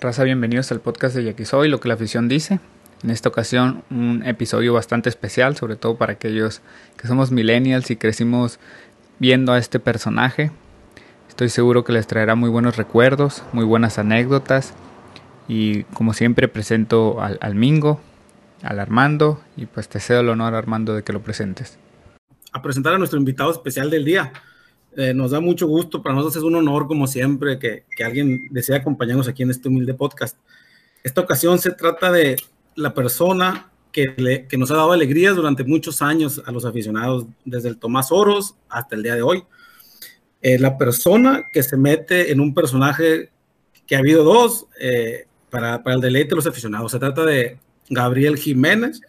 Raza, bienvenidos al podcast de Yakisoy, lo que la afición dice. En esta ocasión un episodio bastante especial, sobre todo para aquellos que somos millennials y crecimos viendo a este personaje. Estoy seguro que les traerá muy buenos recuerdos, muy buenas anécdotas y como siempre presento al, al Mingo, al Armando y pues te cedo el honor Armando de que lo presentes. A presentar a nuestro invitado especial del día, eh, nos da mucho gusto, para nosotros es un honor, como siempre, que, alguien desee acompañarnos aquí en este humilde podcast. Esta ocasión se trata de la persona que, nos ha dado alegrías durante muchos años a los aficionados, desde el Tomás Oros hasta el día de hoy. Eh, la persona que se mete en un personaje que ha habido dos eh, para, el deleite de los aficionados. Se trata de Gabriel Jiménez,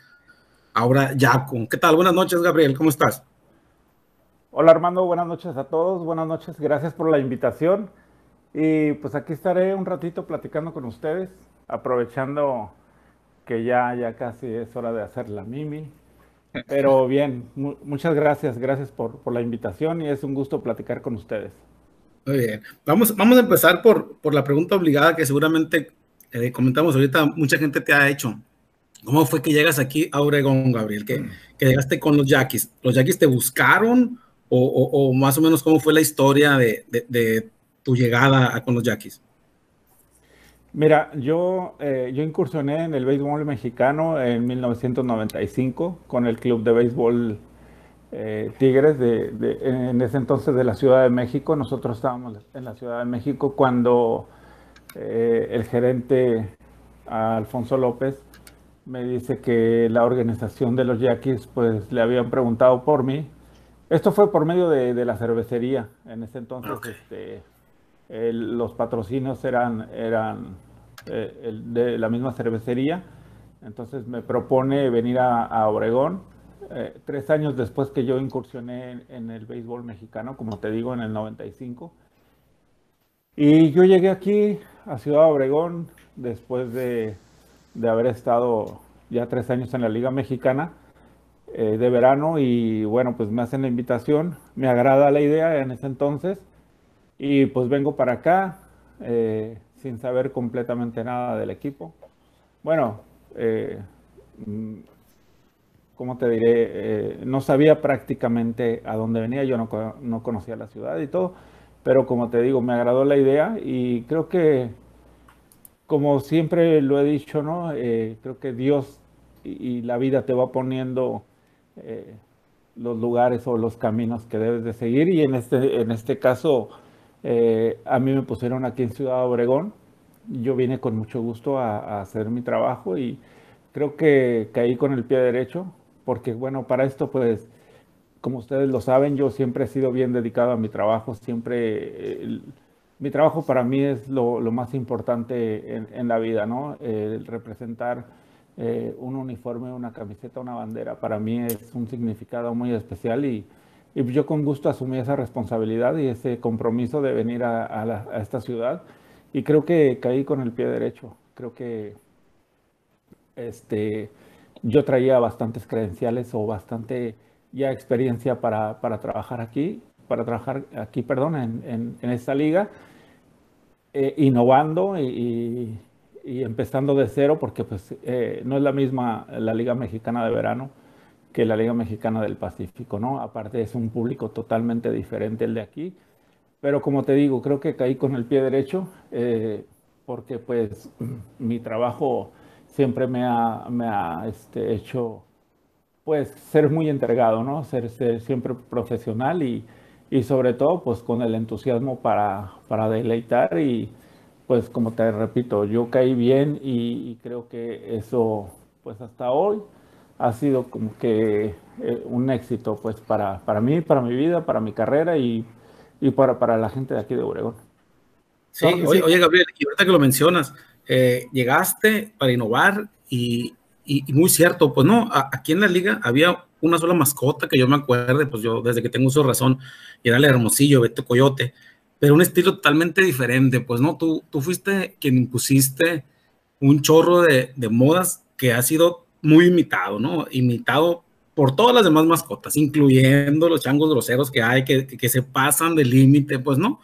ahora Jaco. ¿Qué tal? Buenas noches, Gabriel, ¿cómo estás? Hola Armando, buenas noches a todos, buenas noches, gracias por la invitación. Y pues aquí estaré un ratito platicando con ustedes, aprovechando que ya, ya casi es hora de hacer la mimi. Pero bien, mu muchas gracias, gracias por, por, la invitación y es un gusto platicar con ustedes. Muy bien, vamos, vamos a empezar por, por la pregunta obligada que seguramente eh, comentamos ahorita, mucha gente te ha hecho. ¿Cómo fue que llegas aquí a Oregón, Gabriel? Que, que llegaste con los Yaquis. ¿Los Yaquis te buscaron? O, más o menos cómo fue la historia de, tu llegada a, con los Yaquis? Mira, yo, eh, yo incursioné en el béisbol mexicano en 1995 con el club de béisbol eh, Tigres de, de, en ese entonces de la Ciudad de México. Nosotros estábamos en la Ciudad de México cuando eh, el gerente Alfonso López me dice que la organización de los Yaquis pues le habían preguntado por mí esto fue por medio de, de la cervecería. En ese entonces okay. este, el, los patrocinios eran, eran eh, el, de la misma cervecería. Entonces me propone venir a, a Obregón. Eh, tres años después que yo incursioné en, en, el béisbol mexicano, como te digo, en el 95. Y yo llegué aquí a Ciudad Obregón después de, de haber estado ya tres años en la Liga Mexicana eh, de verano y bueno, pues me hacen la invitación, me agrada la idea en ese entonces y pues vengo para acá eh, sin saber completamente nada del equipo. Bueno, eh, mm, ¿cómo te diré? Eh, no sabía prácticamente a dónde venía, yo no, no conocía la ciudad y todo, pero como te digo, me agradó la idea y creo que, como siempre lo he dicho, ¿no? creo que Dios y, la vida te va poniendo eh, los lugares o los caminos que debes de seguir y en este, en este caso eh, a mí me pusieron aquí en Ciudad Obregón. Yo vine con mucho gusto a, hacer mi trabajo y creo que caí con el pie derecho porque bueno, para esto pues como ustedes lo saben, yo siempre he sido bien dedicado a mi trabajo, siempre mi trabajo para mí es lo, lo más importante en, en, la vida, ¿no? El representar eh, un uniforme, una camiseta, una bandera, para mí es un significado muy especial y, y yo con gusto asumí esa responsabilidad y ese compromiso de venir a, a, esta ciudad y creo que caí con el pie derecho. Creo que este, yo traía bastantes credenciales o bastante ya experiencia para, para trabajar aquí, para trabajar aquí, perdón, en, en, esta liga, eh, innovando y y empezando de cero porque pues eh, no es la misma la Liga Mexicana de Verano que la Liga Mexicana del Pacífico, ¿no? Aparte es un público totalmente diferente el de aquí, pero como te digo, creo que caí con el pie derecho eh, porque pues mi trabajo siempre me ha, me ha este, hecho pues ser muy entregado, ¿no? Ser, ser siempre profesional y, y, sobre todo pues con el entusiasmo para, para deleitar y, pues como te repito, yo caí bien y, y, creo que eso, pues hasta hoy, ha sido como que eh, un éxito, pues para, para mí, para mi vida, para mi carrera y, y para, para la gente de aquí de Obregón. Sí, oye, Gabriel, y ahorita que lo mencionas, eh, llegaste para innovar y, y, muy cierto, pues no, aquí en la liga había una sola mascota que yo me acuerde, pues yo desde que tengo uso razón, y era el Hermosillo, Beto Coyote, pero un estilo totalmente diferente, pues no, tú, tú fuiste quien impusiste un chorro de, de modas que ha sido muy imitado, ¿no? Imitado por todas las demás mascotas, incluyendo los changos groseros que hay, que, que se pasan del límite, pues no.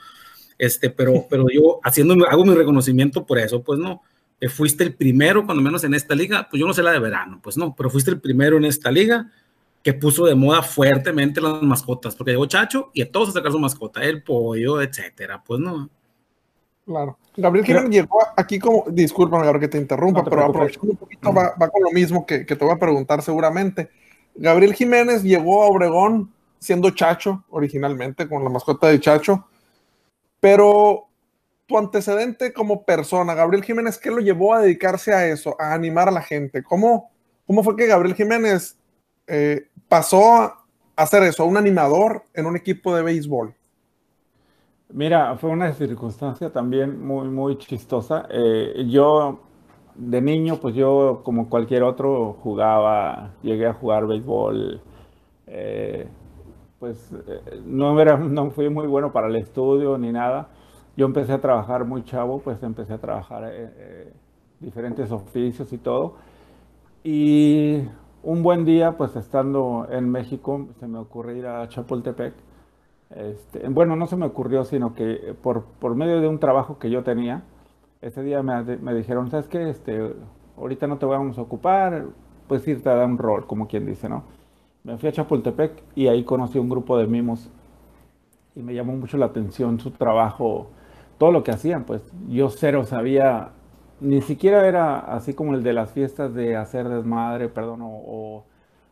Este, pero, pero yo haciendo, hago mi reconocimiento por eso, pues no. Eh, fuiste el primero, cuando menos en esta liga, pues yo no sé la de verano, pues no, pero fuiste el primero en esta liga que puso de moda fuertemente las mascotas, porque llegó Chacho y a todos a sacar su mascota, el pollo, etcétera, pues no. Claro. Gabriel Jiménez llegó aquí como, discúlpame ahora que te interrumpa, pero aprovechando un poquito, va, con lo mismo que, que, te voy a preguntar seguramente. Gabriel Jiménez llegó a Obregón siendo Chacho originalmente, con la mascota de Chacho, pero tu antecedente como persona, Gabriel Jiménez, ¿qué lo llevó a dedicarse a eso, a animar a la gente? ¿Cómo, cómo fue que Gabriel Jiménez eh, pasó a hacer eso, a un animador en un equipo de béisbol? Mira, fue una circunstancia también muy, muy chistosa. Eh, yo, de niño, pues yo, como cualquier otro, jugaba, llegué a jugar béisbol. Eh, pues no, era, no fui muy bueno para el estudio ni nada. Yo empecé a trabajar muy chavo, pues empecé a trabajar diferentes oficios y todo. Y un buen día, pues estando en México, se me ocurrió ir a Chapultepec este, bueno, no se me ocurrió, sino que por, por, medio de un trabajo que yo tenía, ese día me, me, dijeron, ¿sabes qué? Este, ahorita no te vamos a ocupar, pues irte a dar un rol, como quien dice, ¿no? Me fui a Chapultepec y ahí conocí un grupo de mimos y me llamó mucho la atención su trabajo, todo lo que hacían, pues yo cero sabía, ni siquiera era así como el de las fiestas de hacer desmadre, perdón, o,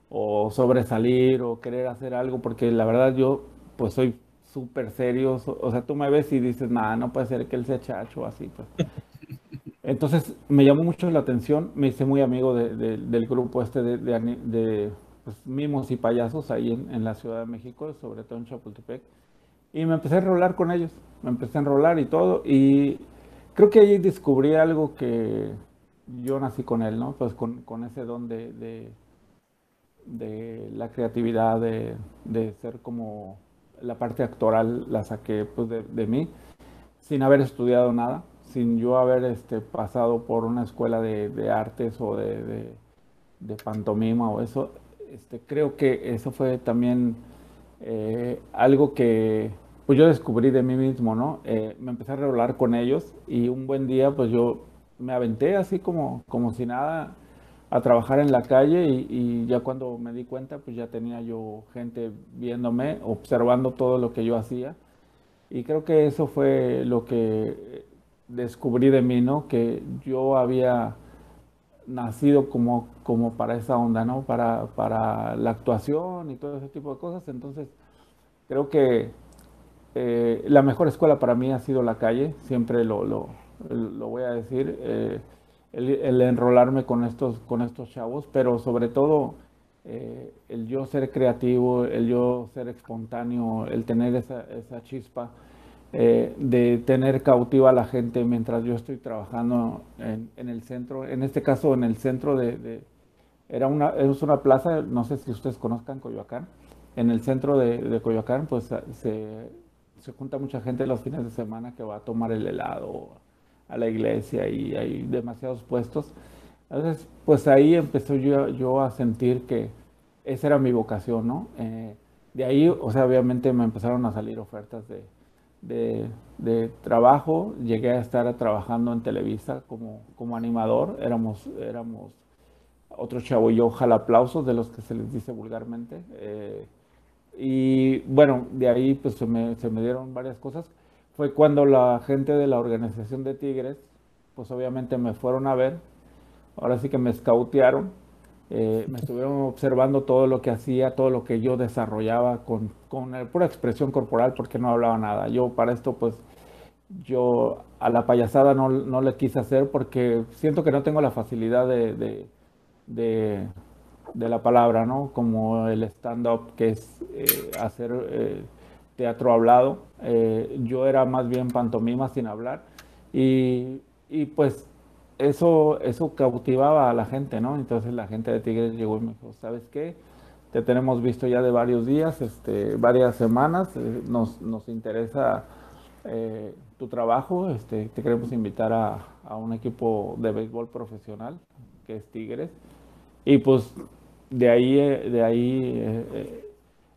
o sobresalir o querer hacer algo, porque la verdad yo pues soy súper serio. O sea, tú me ves y dices, nada, no puede ser que él sea chacho así. Pues. Entonces me llamó mucho la atención, me hice muy amigo del grupo este de, pues, mimos y payasos ahí en, la Ciudad de México, sobre todo en Chapultepec. Y me empecé a enrolar con ellos, me empecé a enrolar y todo. Y creo que ahí descubrí algo que yo nací con él, ¿no? Pues con, con ese don de, de, la creatividad, de, de ser como la parte actoral la saqué pues, de, mí, sin haber estudiado nada, sin yo haber este, pasado por una escuela de, artes o de, pantomima o eso. Este, creo que eso fue también eh, algo que pues yo descubrí de mí mismo, ¿no? Eh, me empecé a regular con ellos y un buen día pues yo me aventé así como, como si nada a trabajar en la calle y, ya cuando me di cuenta, pues ya tenía yo gente viéndome, observando todo lo que yo hacía. Y creo que eso fue lo que descubrí de mí, ¿no? Que yo había nacido como, como para esa onda, ¿no? Para, para la actuación y todo ese tipo de cosas. Entonces, creo que eh, la mejor escuela para mí ha sido la calle, siempre lo, lo, voy a decir. Eh, el, enrolarme con estos, con estos chavos, pero sobre todo eh, el yo ser creativo, el yo ser espontáneo, el tener esa, esa chispa de tener cautiva a la gente mientras yo estoy trabajando en, en el centro, en este caso en el centro de, era una, es una plaza, no sé si ustedes conozcan Coyoacán, en el centro de, de Coyoacán pues se, se junta mucha gente los fines de semana que va a tomar el helado a la iglesia y hay demasiados puestos. Entonces, pues ahí empezó yo, yo a sentir que esa era mi vocación, ¿no? Eh, de ahí, o sea, obviamente me empezaron a salir ofertas de, de, trabajo. Llegué a estar trabajando en Televisa como, como animador. Éramos, éramos otro chavo y yo aplausos de los que se les dice vulgarmente. Eh, y bueno, de ahí pues se me, se me dieron varias cosas. Fue cuando la gente de la organización de Tigres, pues obviamente me fueron a ver, ahora sí que me escautearon, eh, me estuvieron observando todo lo que hacía, todo lo que yo desarrollaba con, con pura expresión corporal porque no hablaba nada. Yo para esto pues yo a la payasada no, no le quise hacer porque siento que no tengo la facilidad de, la palabra, ¿no? Como el stand-up que es eh, hacer... Eh, teatro hablado. Eh, yo era más bien pantomima sin hablar. Y, y pues eso, eso cautivaba a la gente, ¿no? Entonces la gente de Tigres llegó y me dijo, ¿sabes qué? Te tenemos visto ya de varios días, este, varias semanas, nos, nos, interesa tu trabajo, este, te queremos invitar a, a, un equipo de béisbol profesional, que es Tigres. Y pues de ahí, eh, de ahí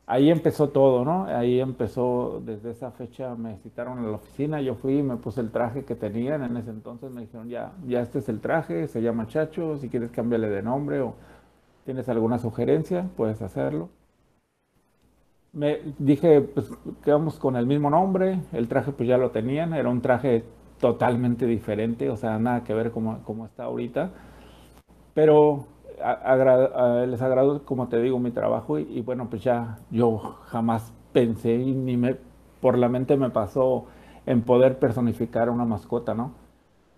ahí empezó todo, ¿no? Ahí empezó, desde esa fecha me citaron a la oficina, yo fui y me puse el traje que tenían en ese entonces, me dijeron, ya, ya este es el traje, se llama Chacho, si quieres cambiarle de nombre o tienes alguna sugerencia, puedes hacerlo. Me dije, pues quedamos con el mismo nombre, el traje pues ya lo tenían, era un traje totalmente diferente, o sea, nada que ver como, como está ahorita, pero les agrado, como te digo, mi trabajo y, bueno, pues ya yo jamás pensé y ni me, por la mente me pasó en poder personificar una mascota, ¿no?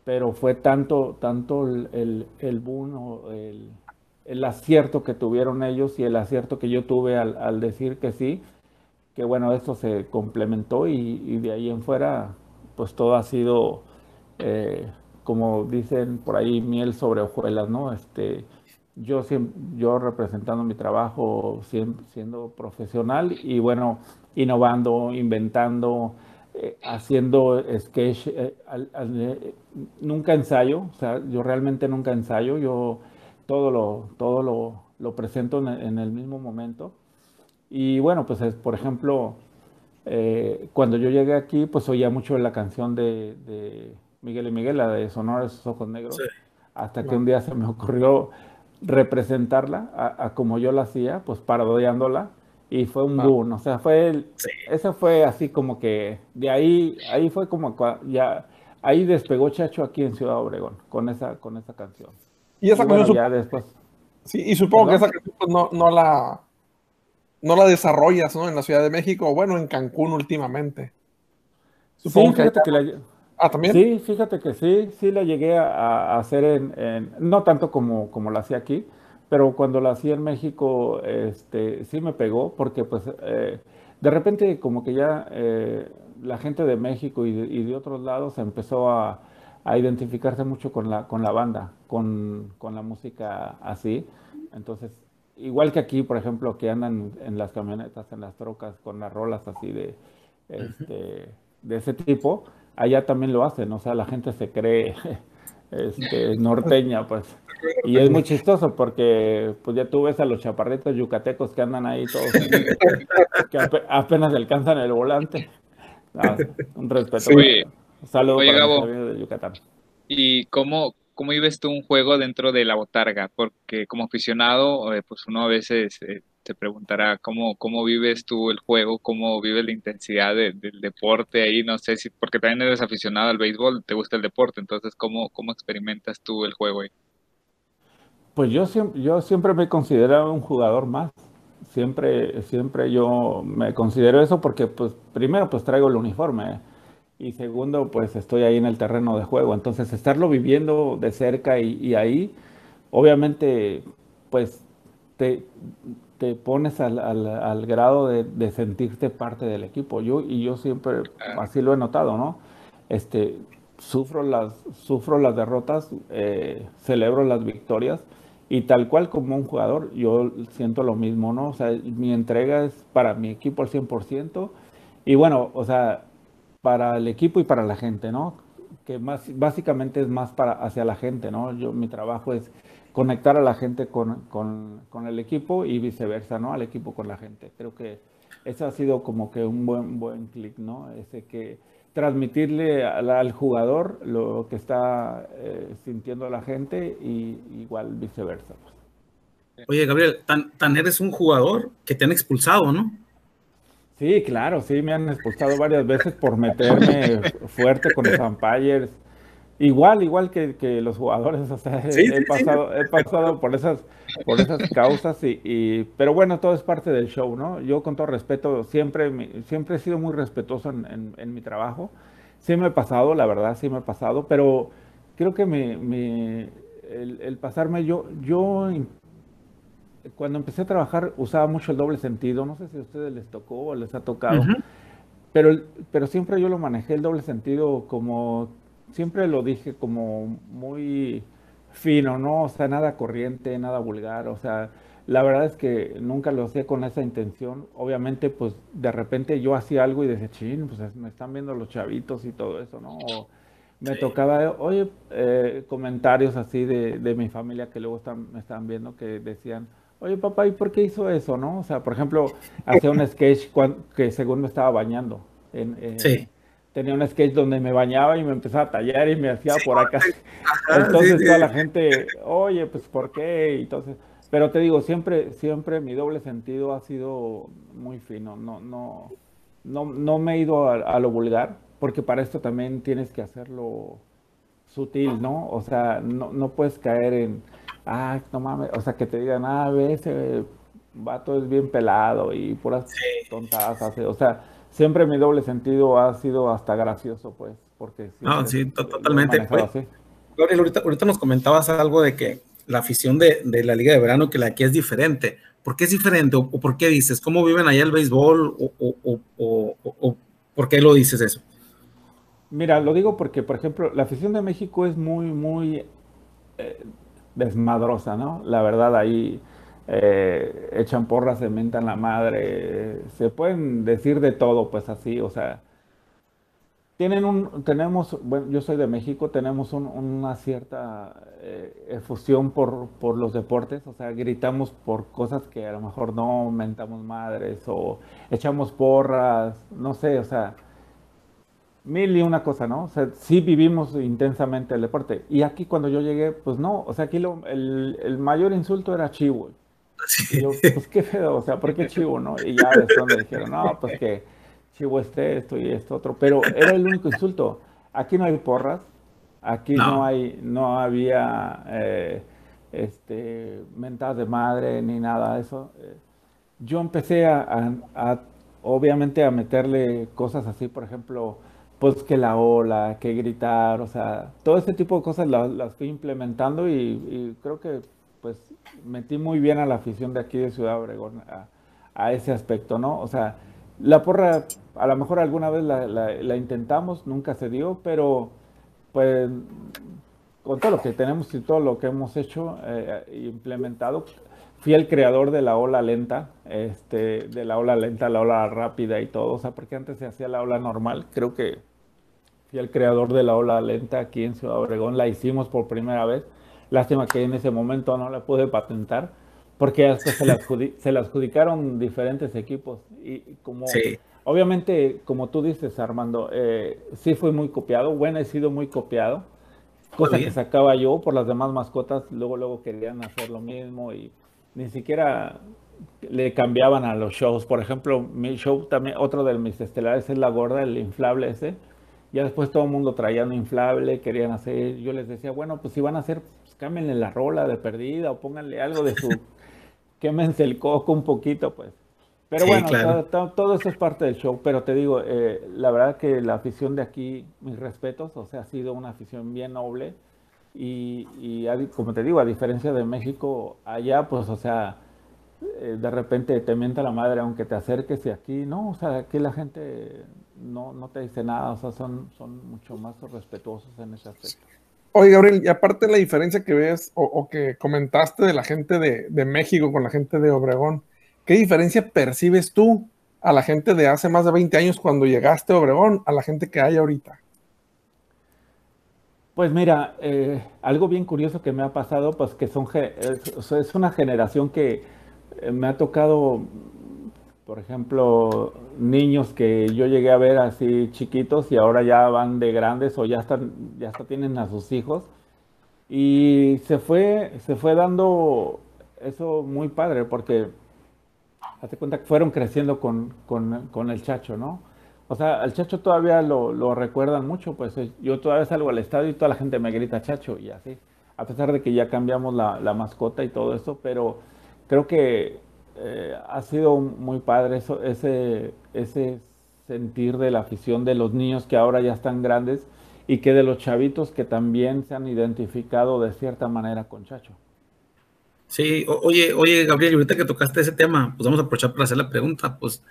Pero fue tanto, tanto el, el, boom o el, el, acierto que tuvieron ellos y el acierto que yo tuve al, decir que sí, que bueno, esto se complementó y, de ahí en fuera, pues todo ha sido, eh, como dicen por ahí, miel sobre hojuelas, ¿no? Este, yo, yo representando mi trabajo siendo profesional y bueno, innovando, inventando, eh, haciendo sketch, eh, eh, nunca ensayo, o sea, yo realmente nunca ensayo, yo todo lo, todo lo, lo presento en, el mismo momento. Y bueno, pues es, por ejemplo, cuando yo llegué aquí, pues oía mucho la canción de, de Miguel y Miguel, la de Sonora de sus ojos negros, hasta que un día se me ocurrió representarla a, como yo la hacía, pues parodiándola, y fue un boom, o sea, fue, el, eso fue así como que, de ahí, ahí fue como ya, ahí despegó Chacho aquí en Ciudad Obregón, con esa, con esa canción. Y esa canción, ya después. Sí, y supongo que esa canción pues, no, no la, no la desarrollas, ¿no? En la Ciudad de México, o bueno, en Cancún últimamente. Supongo que, que la, Ah, también. Sí, fíjate que sí, sí la llegué a, hacer en, no tanto como, como la hacía aquí, pero cuando la hacía en México, este, sí me pegó, porque pues eh, de repente como que ya eh, la gente de México y de, otros lados empezó a, identificarse mucho con la, con la banda, con, la música así. Entonces, igual que aquí, por ejemplo, que andan en las camionetas, en las trocas, con las rolas así de, este, de ese tipo, allá también lo hacen, o sea, la gente se cree este, norteña, pues. Y es muy chistoso porque pues ya tú ves a los chaparritos yucatecos que andan ahí todos, que apenas alcanzan el volante. Ah, un respeto. un saludo para Gabo, de Yucatán. ¿Y cómo, cómo vives tú un juego dentro de la botarga? Porque como aficionado, eh, pues uno a veces eh, te preguntará cómo, cómo vives tú el juego, cómo vives la intensidad del deporte ahí, no sé si, porque también eres aficionado al béisbol, te gusta el deporte, entonces cómo, cómo experimentas tú el juego ahí. Pues yo siempre, yo siempre me he considerado un jugador más. Siempre, siempre yo me considero eso porque, pues, primero, pues traigo el uniforme y segundo, pues estoy ahí en el terreno de juego. Entonces, estarlo viviendo de cerca y, y ahí, obviamente, pues te, te pones al, al, grado de, sentirte parte del equipo. Yo, y yo siempre así lo he notado, ¿no? Este, sufro, las, sufro las derrotas, eh, celebro las victorias y tal cual como un jugador, yo siento lo mismo, ¿no? O sea, mi entrega es para mi equipo al 100% y bueno, o sea, para el equipo y para la gente, ¿no? Que más, básicamente es más para hacia la gente, ¿no? Yo, mi trabajo es conectar a la gente con, con, el equipo y viceversa, ¿no? Al equipo con la gente. Creo que eso ha sido como que un buen, buen clic, ¿no? Ese que transmitirle al, jugador lo que está eh, sintiendo la gente y igual viceversa. Pues. Oye, Gabriel, tan, tan eres un jugador que te han expulsado, ¿no? Sí, claro, sí, me han expulsado varias veces por meterme fuerte con los umpires Igual, igual que, que los jugadores, o sea, he, pasado, he pasado por esas, por esas causas, y, pero bueno, todo es parte del show, ¿no? Yo con todo respeto, siempre, siempre he sido muy respetuoso en, en, mi trabajo. Sí me he pasado, la verdad, sí me he pasado, pero creo que me, me el, el, pasarme, yo, yo cuando empecé a trabajar usaba mucho el doble sentido, no sé si a ustedes les tocó o les ha tocado, pero, pero siempre yo lo manejé el doble sentido como siempre lo dije como muy fino, ¿no? O sea, nada corriente, nada vulgar, o sea, la verdad es que nunca lo hacía con esa intención. Obviamente, pues de repente yo hacía algo y decía, ching, pues me están viendo los chavitos y todo eso, ¿no? me tocaba, oye, eh, comentarios así de, de, mi familia que luego están, me estaban viendo que decían, oye papá, ¿y por qué hizo eso, no? O sea, por ejemplo, hacía un sketch que según me estaba bañando. En, sí. Tenía un sketch donde me bañaba y me empezaba a tallar y me hacía por acá. entonces toda la gente, oye, pues ¿por qué? Entonces, pero te digo, siempre, siempre mi doble sentido ha sido muy fino. No, no, no, no me he ido a lo vulgar porque para esto también tienes que hacerlo sutil, ¿no? O sea, no, no puedes caer en, ah, no mames, o sea, que te digan, ah, ese vato es bien pelado y puras tontadas hace, o sea, siempre mi doble sentido ha sido hasta gracioso, pues, porque... No, sí, totalmente. Gabriel, ahorita, ahorita, nos comentabas algo de que la afición de, de, la Liga de Verano, que la aquí es diferente. ¿Por qué es diferente? ¿O, por qué dices? ¿Cómo viven allá el béisbol? ¿O, o, o por qué lo dices eso? Mira, lo digo porque, por ejemplo, la afición de México es muy, muy eh, desmadrosa, ¿no? La verdad, ahí eh, echan porras, se mentan la madre, se pueden decir de todo, pues así, o sea, tienen un, tenemos, bueno, yo soy de México, tenemos una cierta eh, efusión por, por, los deportes, o sea, gritamos por cosas que a lo mejor no mentamos madres o echamos porras, no sé, o sea, mil y una cosa, ¿no? O sea, sí vivimos intensamente el deporte. Y aquí cuando yo llegué, pues no, o sea, aquí lo, el, mayor insulto era chivo. Y yo, pues qué feo, o sea, ¿por qué chivo, no? Y ya después me dijeron, no, pues que chivo este, esto y esto otro. Pero era el único insulto. Aquí no hay porras, aquí no, hay, no había eh, este, mentadas de madre ni nada de eso. Yo empecé a, a, obviamente, a meterle cosas así, por ejemplo, pues que la ola, que gritar, o sea, todo ese tipo de cosas las, fui implementando y, creo que pues metí muy bien a la afición de aquí de Ciudad Obregón a, ese aspecto, ¿no? O sea, la porra, a lo mejor alguna vez la, intentamos, nunca se dio, pero pues con todo lo que tenemos y todo lo que hemos hecho e implementado, fui el creador de la ola lenta, este, de la ola lenta, la ola rápida y todo, o sea, porque antes se hacía la ola normal, creo que fui el creador de la ola lenta aquí en Ciudad Obregón, la hicimos por primera vez. Lástima que en ese momento no la pude patentar, porque se la, se adjudicaron diferentes equipos. Y como, obviamente, como tú dices, Armando, eh, sí fue muy copiado, bueno, he sido muy copiado, cosa que sacaba yo por las demás mascotas, luego, luego querían hacer lo mismo y ni siquiera le cambiaban a los shows. Por ejemplo, mi show también, otro de mis estelares es la gorda, el inflable ese ya después todo el mundo traía un inflable, querían hacer, yo les decía, bueno, pues si van a hacer, cámbienle la rola de perdida o pónganle algo de su, quémense el coco un poquito, pues. Pero bueno, todo, eso es parte del show, pero te digo, eh, la verdad que la afición de aquí, mis respetos, o sea, ha sido una afición bien noble y, y como te digo, a diferencia de México, allá pues, o sea, eh, de repente te mienta la madre aunque te acerques y aquí, no, o sea, aquí la gente no, no te dice nada, o sea, son, son mucho más respetuosos en ese aspecto. Oye, Gabriel, y aparte la diferencia que ves o, que comentaste de la gente de, de, México con la gente de Obregón, ¿qué diferencia percibes tú a la gente de hace más de 20 años cuando llegaste a Obregón a la gente que hay ahorita? Pues mira, eh, algo bien curioso que me ha pasado, pues que son, es una generación que eh, me ha tocado por ejemplo, niños que yo llegué a ver así chiquitos y ahora ya van de grandes o ya están, ya hasta tienen a sus hijos. Y se fue, se fue dando eso muy padre porque hace cuenta que fueron creciendo con, con, el chacho, ¿no? O sea, al chacho todavía lo, lo, recuerdan mucho, pues eh, yo todavía salgo al estadio y toda la gente me grita chacho y así, a pesar de que ya cambiamos la, la mascota y todo eso, pero creo que eh, ha sido muy padre eso, ese, ese sentir de la afición de los niños que ahora ya están grandes y que de los chavitos que también se han identificado de cierta manera con Chacho. Sí, oye, oye, Gabriel, ahorita que tocaste ese tema, pues vamos a aprovechar para hacer la pregunta. Pues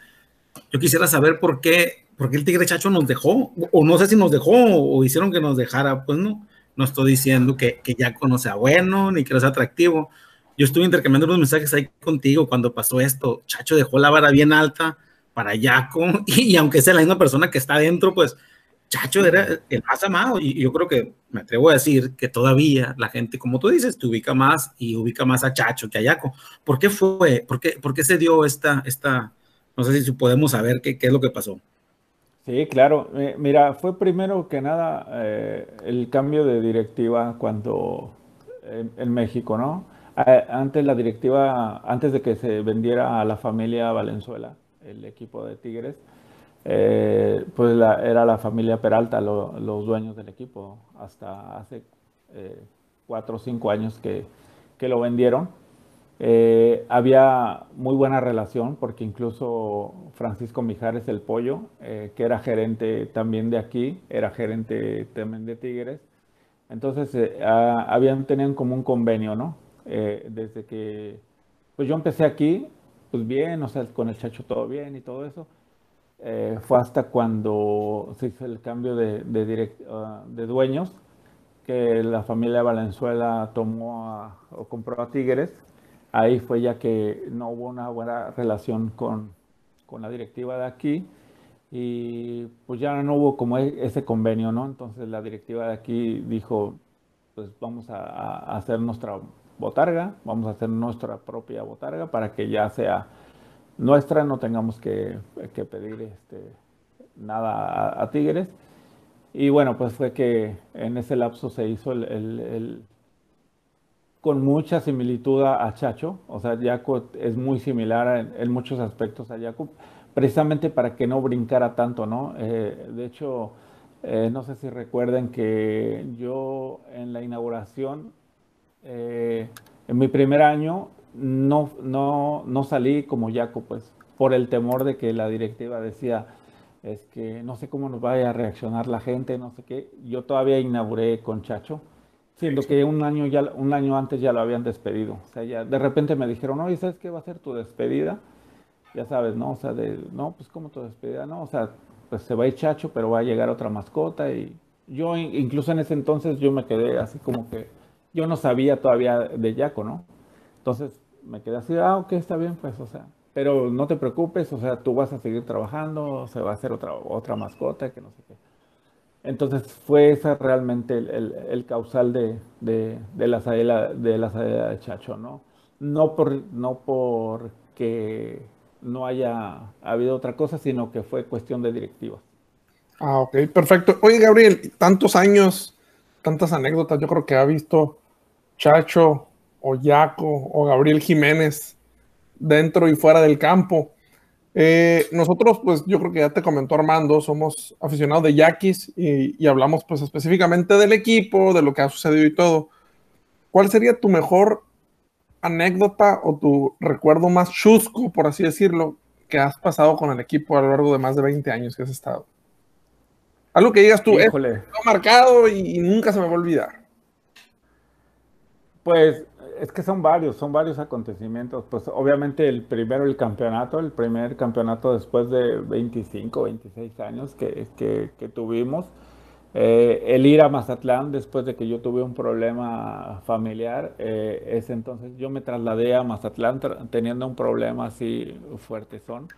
yo quisiera saber por qué, ¿por qué el Tigre Chacho nos dejó? O no sé si nos dejó o hicieron que nos dejara, pues no, no estoy diciendo que, que ya no sea bueno ni que no sea atractivo. Yo estuve intercambiando unos mensajes ahí contigo cuando pasó esto. Chacho dejó la vara bien alta para Yaco y, y aunque sea la misma persona que está adentro, pues Chacho era el más amado y yo creo que me atrevo a decir que todavía la gente, como tú dices, te ubica más y ubica más a Chacho que a Yaco. ¿Por qué fue? ¿Por qué, por qué se dio esta, esta, no sé si podemos saber qué, qué es lo que pasó? Sí, claro. Eh, mira, fue primero que nada eh, el cambio de directiva cuando en, en México, ¿no? Eh, antes la directiva, antes de que se vendiera a la familia Valenzuela, el equipo de Tigres, eh, pues era la familia Peralta lo, los dueños del equipo, hasta hace eh, cuatro o cinco años que, que lo vendieron. Eh, había muy buena relación porque incluso Francisco Mijares el Pollo, que era gerente también de aquí, era gerente también de Tigres. Entonces eh, a, habían tenían como un convenio, ¿no? Desde que pues yo empecé aquí, pues bien, o sea, con el chacho todo bien y todo eso. fue hasta cuando se hizo el cambio de, de, uh, de dueños que la familia Valenzuela tomó o compró a Tigres ahí fue ya que no hubo una buena relación con, con, la directiva de aquí y pues ya no hubo como e, ese convenio, ¿no? Entonces la directiva de aquí dijo, pues vamos a, a hacer nuestra botarga, vamos a hacer nuestra propia botarga para que ya sea nuestra, no tengamos que, que pedir este, nada a, Tigres. Y bueno, pues fue que en ese lapso se hizo el, con mucha similitud a Chacho, o sea, Yaco es muy similar en, muchos aspectos a Yaco, precisamente para que no brincara tanto, ¿no? Eh, de hecho, eh, no sé si recuerden que yo en la inauguración, eh, en mi primer año, no, no, no salí como Yaco, pues, por el temor de que la directiva decía, es que no sé cómo nos vaya a reaccionar la gente, no sé qué. Yo todavía inauguré con Chacho Siendo que un año, ya, un año antes ya lo habían despedido. O sea, ya de repente me dijeron, oye, ¿sabes qué va a ser tu despedida? Ya sabes, ¿no? O sea, de, no, pues como tu despedida, ¿no? O sea, pues se va a ir Chacho, pero va a llegar otra mascota. Y yo, incluso en ese entonces, yo me quedé así como que, yo no sabía todavía de Yaco, ¿no? Entonces me quedé así, ah, ok, está bien, pues, o sea, pero no te preocupes, o sea, tú vas a seguir trabajando, se va a hacer otra, otra mascota, que no sé qué. Entonces fue ese realmente el, el, causal de, de, de, la salida, de la salida de Chacho, ¿no? No, por, no porque no haya habido otra cosa, sino que fue cuestión de directivas. Ah, ok, perfecto. Oye, Gabriel, tantos años, tantas anécdotas, yo creo que ha visto Chacho o Yaco o Gabriel Jiménez dentro y fuera del campo. Eh, nosotros, pues yo creo que ya te comentó Armando, somos aficionados de Yaquis y, y, hablamos pues específicamente del equipo, de lo que ha sucedido y todo. ¿Cuál sería tu mejor anécdota o tu recuerdo más chusco, por así decirlo, que has pasado con el equipo a lo largo de más de 20 años que has estado? Algo que digas tú, Híjole. es marcado y, y nunca se me va a olvidar. Pues es que son varios, son varios acontecimientos. Pues obviamente el primero, el campeonato, el primer campeonato después de 25, 26 años que, que, que tuvimos. Eh, el ir a Mazatlán después de que yo tuve un problema familiar, eh, ese entonces yo me trasladé a Mazatlán teniendo un problema así fuerte son.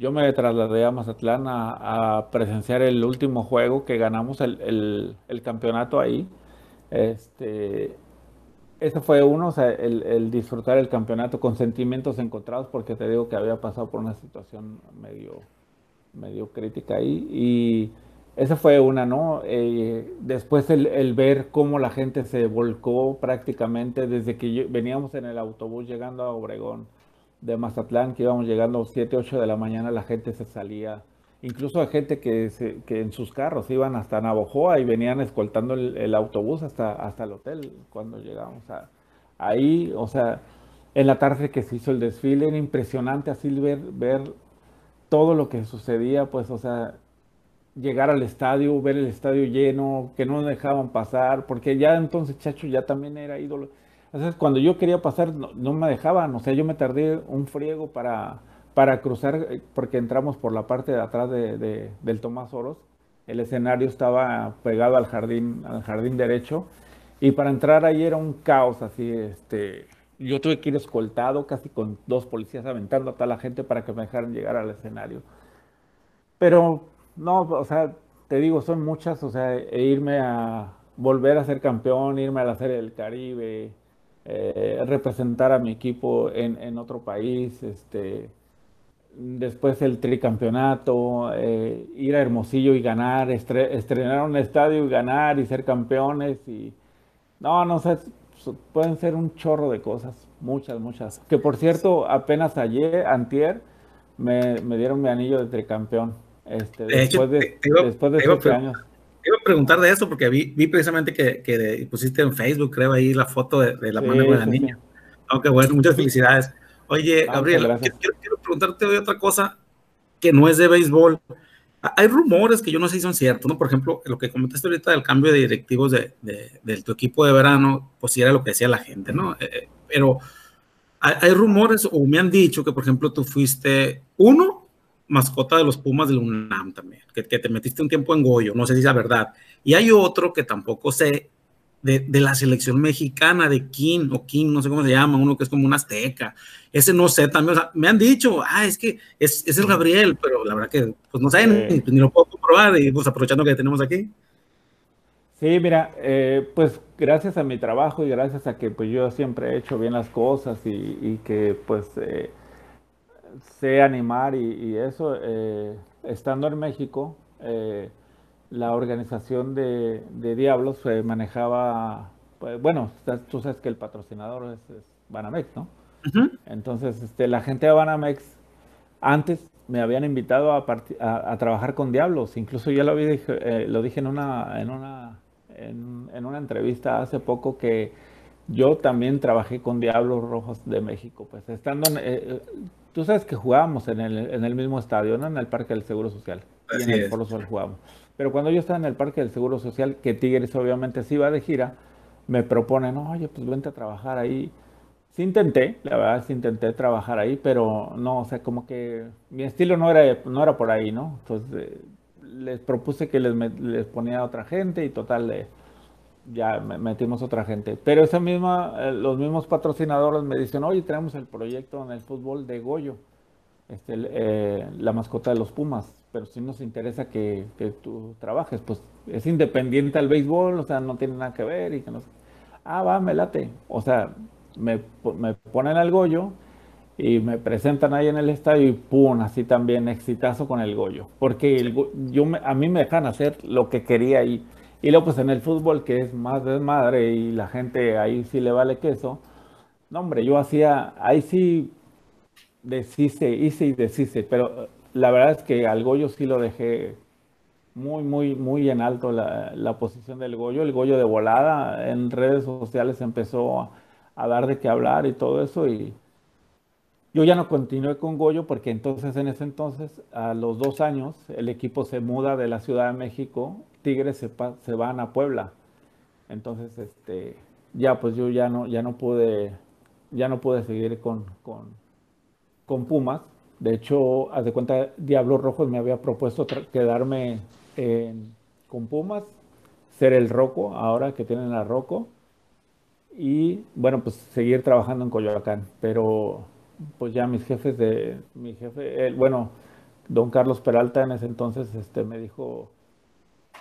Yo me trasladé a Mazatlán a, presenciar el último juego que ganamos el, el, campeonato ahí. Este, ese fue uno, o sea, el, disfrutar el campeonato con sentimientos encontrados, porque te digo que había pasado por una situación medio, medio crítica ahí. Y esa fue una, ¿no? Eh, después el, ver cómo la gente se volcó prácticamente desde que veníamos en el autobús llegando a Obregón de Mazatlán, que íbamos llegando 7, 8 de la mañana, la gente se salía Incluso hay gente que, se, que en sus carros iban hasta Navojoa y venían escoltando el, autobús hasta, hasta el hotel cuando llegamos a, ahí. O sea, en la tarde que se hizo el desfile era impresionante así ver, ver todo lo que sucedía, pues, o sea, llegar al estadio, ver el estadio lleno, que no dejaban pasar, porque ya entonces Chacho ya también era ídolo. Entonces, cuando yo quería pasar, no, me dejaban, o sea, yo me tardé un friego para para cruzar, porque entramos por la parte de atrás de, del Tomás Oros, el escenario estaba pegado al jardín, al jardín derecho, y para entrar ahí era un caos, así, este, yo tuve que ir escoltado casi con dos policías aventando a toda la gente para que me dejaran llegar al escenario. Pero, no, o sea, te digo, son muchas, o sea, e irme a volver a ser campeón, irme a la Serie del Caribe, eh, representar a mi equipo en, en otro país, este, después el tricampeonato, eh, ir a Hermosillo y ganar, estrenar un estadio y ganar y ser campeones y no, no sé, pueden ser un chorro de cosas, muchas, muchas. Que por cierto, apenas ayer, antier, me, me dieron mi anillo de tricampeón. Este, después, de, después de años. Preguntar de eso porque vi, vi precisamente que, que, pusiste en Facebook, creo, ahí la foto de, la mano de la niña. Aunque bueno, muchas felicidades. Oye, ah, Gabriel, quiero, quiero, preguntarte hoy otra cosa que no es de béisbol. Hay rumores que yo no sé si son ciertos, ¿no? Por ejemplo, lo que comentaste ahorita del cambio de directivos de, de, tu equipo de verano, pues sí era lo que decía la gente, ¿no? Eh, eh, pero hay, hay, rumores o me han dicho que, por ejemplo, tú fuiste uno, mascota de los Pumas del UNAM también, que, que te metiste un tiempo en Goyo, no sé si es la verdad. Y hay otro que tampoco sé, de, de, la selección mexicana de King o King, no sé cómo se llama, uno que es como un azteca. Ese no sé también, o sea, me han dicho, ah, es que es, es el Gabriel, pero la verdad que pues no saben, pues, ni lo puedo comprobar y pues aprovechando que tenemos aquí. Sí, mira, eh, pues gracias a mi trabajo y gracias a que pues yo siempre he hecho bien las cosas y, y que pues eh, sé animar y, y eso, eh, estando en México, la organización de, Diablos se manejaba, pues, bueno, tú sabes que el patrocinador es, Banamex, ¿no? Entonces, este, la gente de Banamex antes me habían invitado a, a, trabajar con Diablos, incluso ya lo, vi, eh, lo dije en una, en, una, en, una entrevista hace poco que yo también trabajé con Diablos Rojos de México, pues estando, en, eh, tú sabes que jugábamos en el, en el mismo estadio, ¿no? En el Parque del Seguro Social, y en el Foro Sol jugábamos. Pero cuando yo estaba en el Parque del Seguro Social, que Tigres obviamente sí iba de gira, me proponen, oye, pues vente a trabajar ahí. Sí intenté, la verdad sí intenté trabajar ahí, pero no, o sea, como que mi estilo no era, no era por ahí, ¿no? Entonces eh, les propuse que les, les, ponía a otra gente y total, eh, ya metimos otra gente. Pero esa misma, eh, los mismos patrocinadores me dicen, oye, tenemos el proyecto en el fútbol de Goyo, este, la mascota de los Pumas pero si nos interesa que, tú trabajes, pues es independiente al béisbol, o sea, no tiene nada que ver y que no Ah, va, me late. O sea, me, me ponen al Goyo y me presentan ahí en el estadio y pum, así también exitazo con el Goyo. Porque el, yo a mí me dejan hacer lo que quería y, y luego pues en el fútbol que es más desmadre y la gente ahí sí le vale queso. No, hombre, yo hacía, ahí sí deshice, hice y deshice, pero la verdad es que al Goyo sí lo dejé muy, muy, muy en alto la, posición del Goyo. El Goyo de volada en redes sociales empezó a, dar de qué hablar y todo eso. Y yo ya no continué con Goyo porque entonces, en ese entonces, a los dos años, el equipo se muda de la Ciudad de México, Tigres se, se van a Puebla. Entonces, este, ya pues yo ya no, ya no pude, ya no pude seguir con, con, con Pumas de hecho, haz de cuenta, Diablos Rojos me había propuesto quedarme con Pumas, ser el Roco, ahora que tienen a Roco, y bueno, pues seguir trabajando en Coyoacán. Pero pues ya mis jefes de, mi jefe, bueno, don Carlos Peralta en ese entonces este, me dijo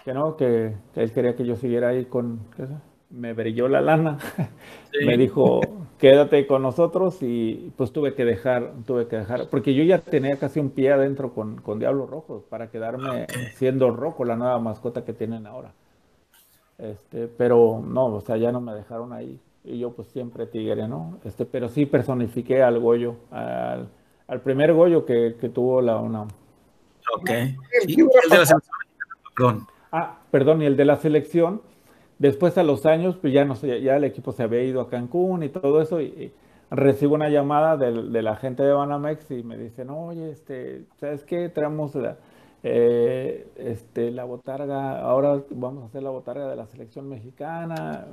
que no, que, él quería que yo siguiera ahí con, ¿qué me brilló la lana, me dijo, quédate con nosotros y pues tuve que dejar, tuve que dejar, porque yo ya tenía casi un pie adentro con, con Diablos Rojos para quedarme siendo Rojo, la nueva mascota que tienen ahora. Este, pero no, o sea, ya no me dejaron ahí y yo pues siempre tigre, ¿no? Este, pero sí personifiqué al Goyo, al, al primer Goyo que, que, tuvo la UNAM. Ok. ¿Y el de la selección? Ah, perdón, y el de la selección, Después a los años, pues ya no sé, ya el equipo se había ido a Cancún y todo eso, y, recibo una llamada de, la gente de Banamex y me dicen, oye, este, ¿sabes qué? Traemos la, eh, este, la botarga, ahora vamos a hacer la botarga de la selección mexicana.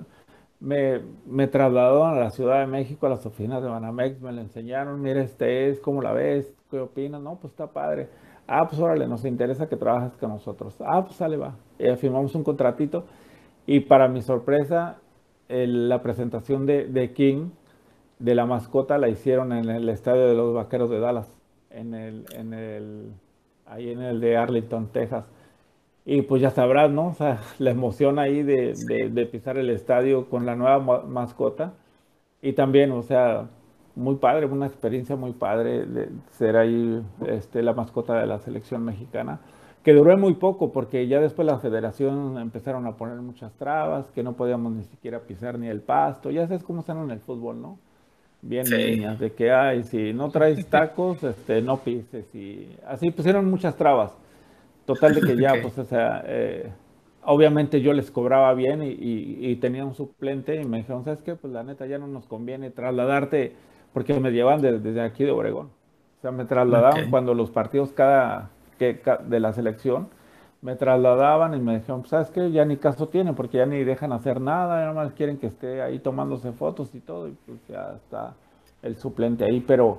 Me, me trasladaron a la Ciudad de México, a las oficinas de Banamex, me la enseñaron, mira, este es, ¿cómo la ves? ¿Qué opinas? No, pues está padre. Ah, pues órale, nos interesa que trabajes con nosotros. Ah, pues sale, va. Y firmamos un contratito y para mi sorpresa, la presentación de, de, King, de la mascota, la hicieron en el estadio de los Vaqueros de Dallas, en el, en el, ahí en el de Arlington, Texas. Y pues ya sabrás, ¿no? O sea, la emoción ahí de, de, pisar el estadio con la nueva mascota. Y también, o sea, muy padre, una experiencia muy padre de ser ahí este, la mascota de la selección mexicana, que duró muy poco porque ya después la federación empezaron a poner muchas trabas, que no podíamos ni siquiera pisar ni el pasto, ya sabes cómo están en el fútbol, ¿no? Bien niñas, de que, hay, si no traes tacos, este, no pises, y así pusieron muchas trabas. Total de que ya, pues, o sea, eh, obviamente yo les cobraba bien y, tenía un suplente y me dijeron, ¿sabes qué? Pues la neta ya no nos conviene trasladarte, porque me llevan desde, aquí de Obregón. O sea, me trasladaban cuando los partidos cada, que, de la selección, me trasladaban y me dijeron, pues, ¿sabes qué? Ya ni caso tienen, porque ya ni dejan hacer nada, nada más quieren que esté ahí tomándose fotos y todo, y pues ya está el suplente ahí, pero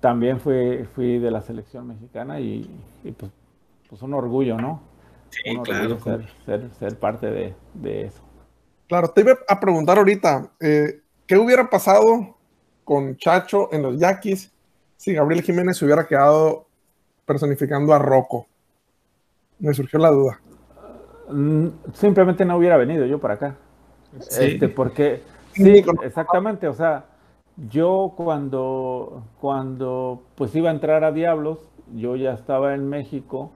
también fui, fui de la selección mexicana y, y pues pues un orgullo, ¿no? Sí, claro. ser, ser, parte de, eso. Claro, te iba a preguntar ahorita, eh, ¿qué hubiera pasado con Chacho en los Yaquis si Gabriel Jiménez se hubiera quedado personificando a Rocco? Me surgió la duda. Mm, simplemente no hubiera venido yo para acá. Sí. Este, porque, sí, exactamente, o sea, yo cuando, cuando pues iba a entrar a Diablos, yo ya estaba en México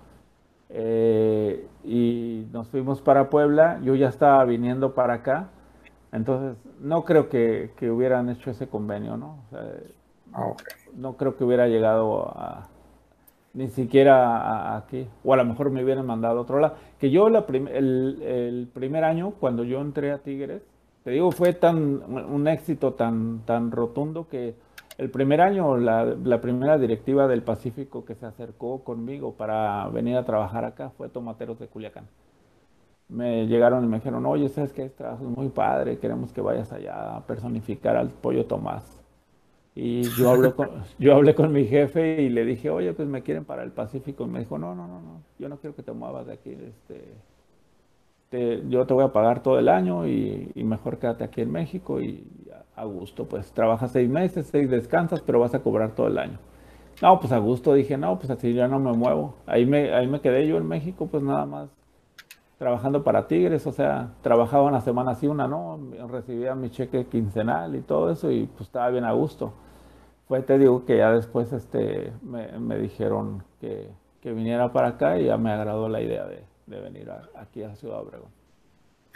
eh, y nos fuimos para Puebla, yo ya estaba viniendo para acá, entonces no creo que, hubieran hecho ese convenio, ¿no? Ah, no creo que hubiera llegado a, ni siquiera aquí, o a lo mejor me hubieran mandado a otro lado. Que yo el, el, primer año, cuando yo entré a Tigres, te digo, fue tan un éxito tan, tan rotundo que el primer año, la, primera directiva del Pacífico que se acercó conmigo para venir a trabajar acá fue Tomateros de Culiacán. Me llegaron y me dijeron, oye, sabes que este trabajo es muy padre, queremos que vayas allá a personificar al pollo Tomás. Y yo hablé, con, yo hablé con mi jefe y le dije, oye, pues me quieren para el Pacífico. Y me dijo, no, no, no, no, yo no quiero que te muevas de aquí. Este, yo te voy a pagar todo el año y, y mejor quédate aquí en México y a gusto, pues trabajas seis meses, seis descansas, pero vas a cobrar todo el año. No, pues a gusto dije, no, pues así ya no me muevo. Ahí me, ahí me quedé yo en México, pues nada más trabajando para Tigres, o sea, trabajaba una semana así, una no, recibía mi cheque quincenal y todo eso y pues estaba bien a gusto. Fue, te digo, que ya después este, me, dijeron que, viniera para acá y ya me agradó la idea de, venir aquí a Ciudad Obregón.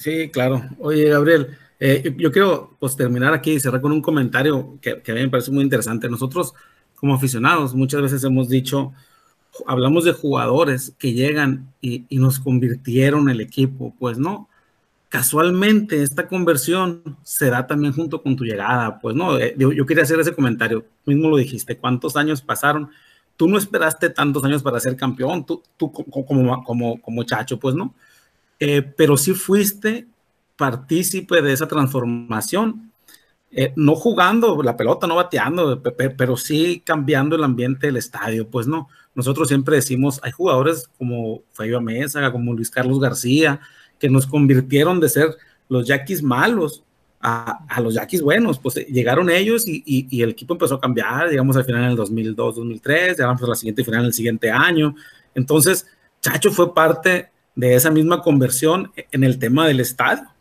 Sí, claro. Oye, Gabriel, eh, yo quiero pues, terminar aquí y cerrar con un comentario que, a mí me parece muy interesante. Nosotros, como aficionados, muchas veces hemos dicho, hablamos de jugadores que llegan y, nos convirtieron el equipo. Pues no, casualmente esta conversión se da también junto con tu llegada. Pues no, eh, yo, quería hacer ese comentario. mismo lo dijiste, ¿cuántos años pasaron? Tú no esperaste tantos años para ser campeón, tú, tú como, como, como chacho, pues no. Eh, pero sí fuiste partícipe de esa transformación, eh, no jugando la pelota, no bateando, pero sí cambiando el ambiente del estadio, pues no. Nosotros siempre decimos, hay jugadores como Fabio Mesa, como Luis Carlos García, que nos convirtieron de ser los yaquis malos a, los yaquis buenos. Pues eh, llegaron ellos y, el equipo empezó a cambiar, llegamos al final en el 2002, 2003, llegamos a la siguiente final el siguiente año. Entonces, Chacho fue parte de esa misma conversión en el tema del estadio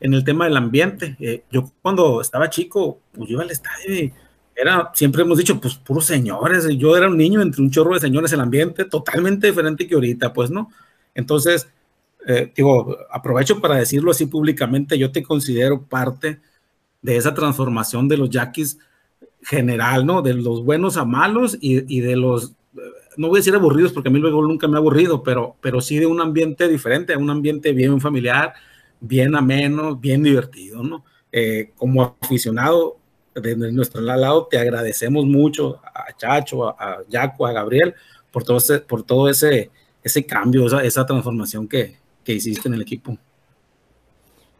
en el tema del ambiente. Eh, yo cuando estaba chico, pues iba al estadio y era, siempre hemos dicho, pues puros señores. Yo era un niño entre un chorro de señores, el ambiente totalmente diferente que ahorita, pues, ¿no? Entonces, eh, digo, aprovecho para decirlo así públicamente, yo te considero parte de esa transformación de los yaquis general, ¿no? De los buenos a malos y, de los, no voy a decir aburridos porque a mí luego nunca me ha aburrido, pero, pero sí de un ambiente diferente, un ambiente bien familiar, bien ameno, bien divertido, ¿no? Eh, como aficionado de nuestro lado, te agradecemos mucho a Chacho, a, Jaco, a Gabriel, por todo ese, por todo ese, ese cambio, esa, transformación que, que hiciste en el equipo.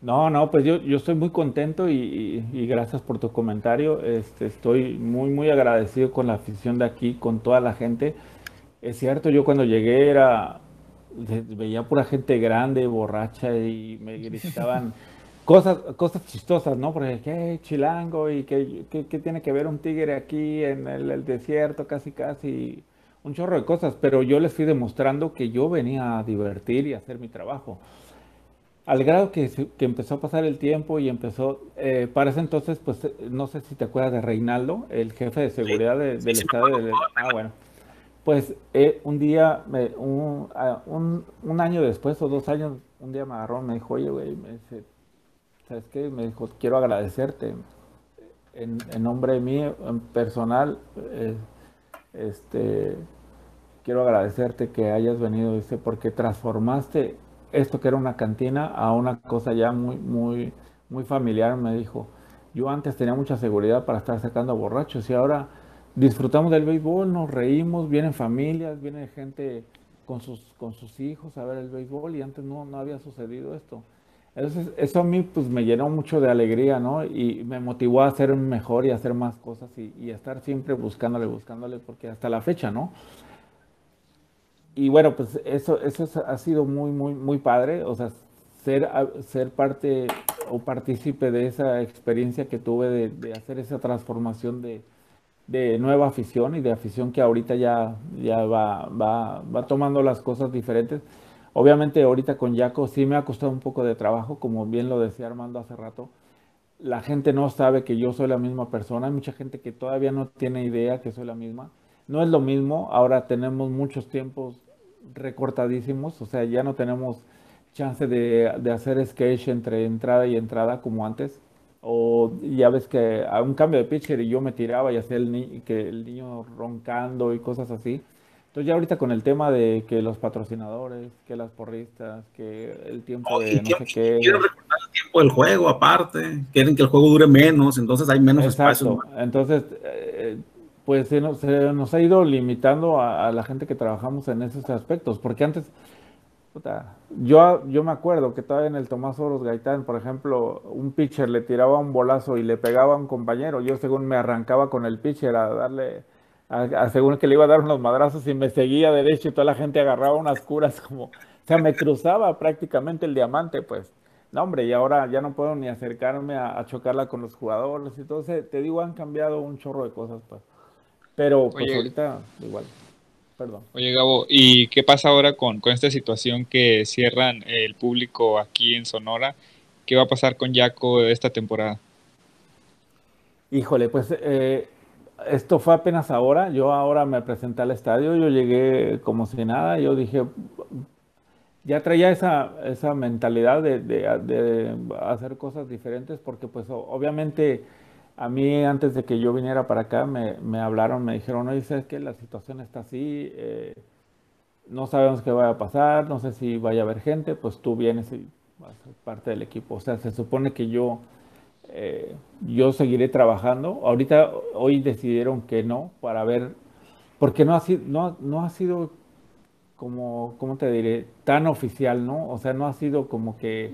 No, no, pues yo, yo estoy muy contento y, gracias por tu comentario. Este, estoy muy, muy agradecido con la afición de aquí, con toda la gente. Es cierto, yo cuando llegué era, veía pura gente grande, borracha y me gritaban cosas, cosas chistosas, ¿no? Porque, ¿qué chilango? ¿Y qué, qué, tiene que ver un tigre aquí en el, el desierto? Casi, casi un chorro de cosas, pero yo les fui demostrando que yo venía a divertir y a hacer mi trabajo. Al grado que, que empezó a pasar el tiempo y empezó, eh, para ese entonces, pues no sé si te acuerdas de Reinaldo, el jefe de seguridad del estado de... Ah, bueno. Pues eh, un día, ah, un, un, año después o dos años, un día me agarró, me dijo, oye, güey, me dice, ¿sabes qué? Me dijo, quiero agradecerte en, nombre mío, en personal, este, quiero agradecerte que hayas venido, dice, porque transformaste esto que era una cantina a una cosa ya muy, muy, muy familiar, me dijo. Yo antes tenía mucha seguridad para estar sacando borrachos y ahora disfrutamos del béisbol, nos reímos, vienen familias, viene gente con sus, con sus hijos a ver el béisbol y antes no, no había sucedido esto. Entonces, eso a mí pues me llenó mucho de alegría, ¿no? Y me motivó a hacer mejor y a hacer más cosas y, y estar siempre buscándole, buscándole, porque hasta la fecha, ¿no? Y bueno, pues eso, eso ha sido muy, muy, muy padre, o sea, ser, ser parte o partícipe de esa experiencia que tuve de, de hacer esa transformación de, de, nueva afición y de afición que ahorita ya, ya va, va, va tomando las cosas diferentes Obviamente ahorita con Yaco sí me ha costado un poco de trabajo, como bien lo decía Armando hace rato. La gente no sabe que yo soy la misma persona. Hay mucha gente que todavía no tiene idea que soy la misma. No es lo mismo. Ahora tenemos muchos tiempos recortadísimos. O sea, ya no tenemos chance de, de hacer sketch entre entrada y entrada como antes. O ya ves que a un cambio de pitcher y yo me tiraba y hacía el, que el niño roncando y cosas así. Entonces ya ahorita con el tema de que los patrocinadores, que las porristas, que el tiempo de no sé qué. Quieren recortar el tiempo del juego aparte, quieren que el juego dure menos, entonces hay menos espacio. Entonces, eh, pues se nos, ha ido limitando a, la gente que trabajamos en esos aspectos, porque antes, puta, yo, yo me acuerdo que todavía en el Tomás Oros Gaitán, por ejemplo, un pitcher le tiraba un bolazo y le pegaba a un compañero, yo según me arrancaba con el pitcher a darle según que le iba a dar unos madrazos y me seguía derecho y toda la gente agarraba unas curas como, o sea, me cruzaba prácticamente el diamante, pues. No, hombre, y ahora ya no puedo ni acercarme a, chocarla con los jugadores. Entonces, te digo, han cambiado un chorro de cosas, pues. Pero, pues ahorita, igual. Perdón. Oye, Gabo, ¿y qué pasa ahora con, con esta situación que cierran el público aquí en Sonora? ¿Qué va a pasar con Yaco esta temporada? Híjole, pues eh, esto fue apenas ahora, yo ahora me presenté al estadio, yo llegué como si nada, yo dije, ya traía esa, esa mentalidad de, hacer cosas diferentes, porque pues obviamente a mí antes de que yo viniera para acá me, hablaron, me dijeron, oye, ¿sabes que La situación está así, eh, no sabemos qué va a pasar, no sé si vaya a haber gente, pues tú vienes y vas a ser parte del equipo. O sea, se supone que yo eh, yo seguiré trabajando. Ahorita, hoy decidieron que no, para ver, porque no ha sido, no, no ha sido como, ¿cómo te diré? Tan oficial, ¿no? O sea, no ha sido como que,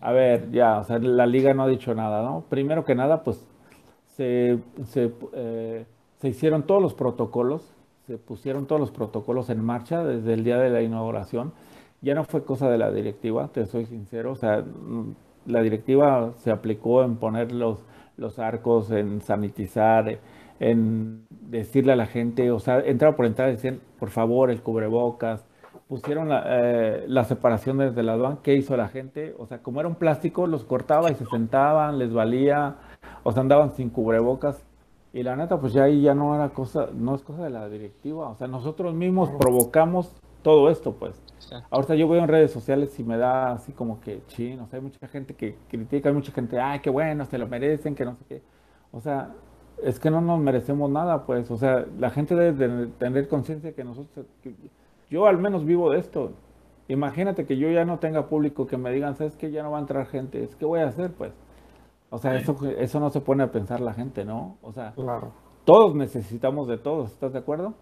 a ver, ya, o sea, la liga no ha dicho nada, ¿no? Primero que nada, pues se, se, eh, se hicieron todos los protocolos, se pusieron todos los protocolos en marcha desde el día de la inauguración. Ya no fue cosa de la directiva, te soy sincero, o sea, la directiva se aplicó en poner los, los arcos, en sanitizar, en decirle a la gente, o sea, entraba por entrar, decían, por favor, el cubrebocas, pusieron la, eh, la, separación desde la aduana, ¿qué hizo la gente? O sea, como era un plástico, los cortaba y se sentaban, les valía, o sea, andaban sin cubrebocas. Y la neta, pues ya ahí ya no era cosa, no es cosa de la directiva, o sea, nosotros mismos provocamos todo esto, pues. Ahorita yo veo en redes sociales y me da así como que chino, o sea, hay mucha gente que critica, hay mucha gente, ay, qué bueno, se lo merecen, que no sé qué. O sea, es que no nos merecemos nada, pues. O sea, la gente debe tener conciencia que nosotros, yo al menos vivo de esto. Imagínate que yo ya no tenga público que me digan, ¿sabes qué? Ya no va a entrar gente. Es que voy a hacer, pues. O sea, eso, eso no se pone a pensar la gente, ¿no? O sea, todos necesitamos de todos, ¿estás de acuerdo?